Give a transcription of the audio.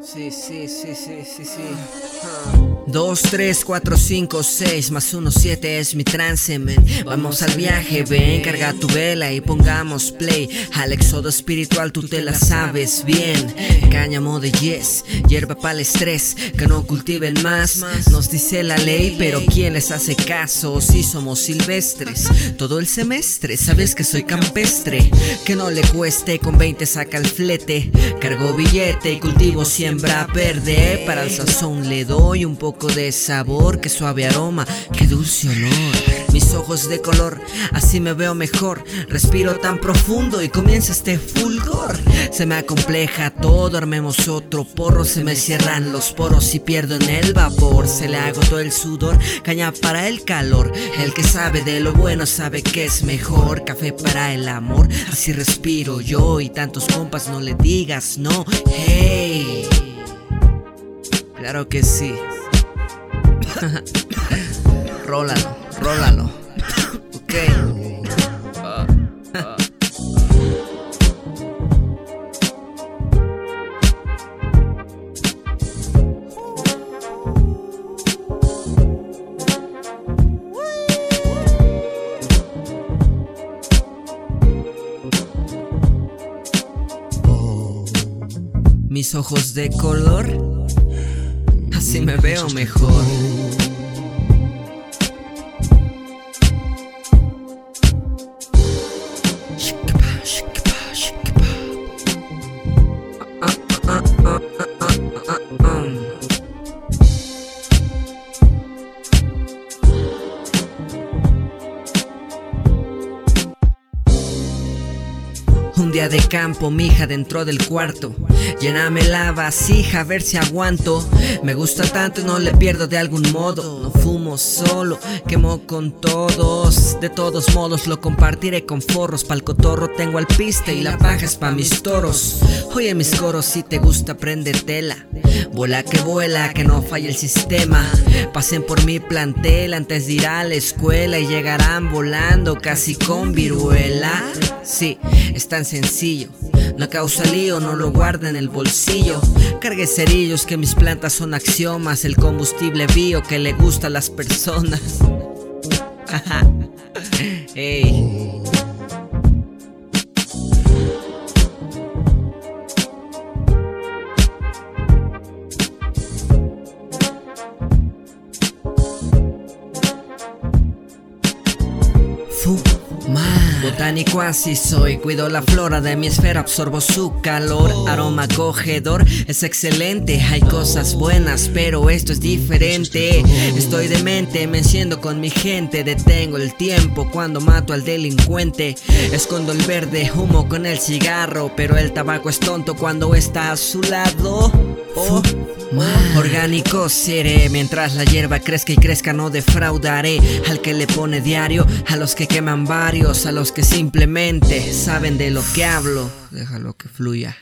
Sí, sí, sí, sí, sí, sí. 2, 3, 4, 5, 6 más 1, 7 es mi trance. Vamos al viaje, ven, carga tu vela y pongamos play. Al éxodo espiritual tú te la sabes bien. Cáñamo de yes, hierba para el estrés, que no cultiven más. Nos dice la ley, pero ¿quién les hace caso? Si somos silvestres, todo el semestre, sabes que soy campestre. Que no le cueste, con 20 saca el flete. Cargo billete y cultivo siembra verde. Para el sazón le doy un poco de sabor, qué suave aroma, qué dulce olor. Mis ojos de color, así me veo mejor. Respiro tan profundo y comienza este fulgor. Se me acompleja todo, armemos otro porro. Se me cierran los poros y pierdo en el vapor. Se le agotó el sudor, caña para el calor. El que sabe de lo bueno sabe que es mejor. Café para el amor, así respiro yo. Y tantos compas no le digas no. Hey. Claro que sí. rólalo, rólalo. Ok. Mis ojos de color, así me veo mejor. Un día de campo, mija dentro del cuarto. Lléname la vasija a ver si aguanto. Me gusta tanto y no le pierdo de algún modo. No fumo solo, quemo con todos. De todos modos lo compartiré con forros. Pa'l cotorro tengo al piste y la paja es pa' mis toros. Oye mis coros, si te gusta tela Vuela que vuela, que no falle el sistema. Pasen por mi plantel antes de ir a la escuela y llegarán volando casi con viruela. Sí, es tan sencillo. No causa lío, no lo guarda en el bolsillo. Cargue cerillos que mis plantas son axiomas. El combustible bio que le gusta a las personas. hey. Botánico así soy, cuido la flora de mi esfera, absorbo su calor, aroma acogedor, es excelente, hay cosas buenas, pero esto es diferente. Estoy demente, me enciendo con mi gente, detengo el tiempo cuando mato al delincuente. Escondo el verde humo con el cigarro, pero el tabaco es tonto cuando está a su lado. Oh. Orgánico seré, mientras la hierba crezca y crezca no defraudaré al que le pone diario, a los que queman varios, a los que simplemente saben de lo que hablo. Déjalo que fluya.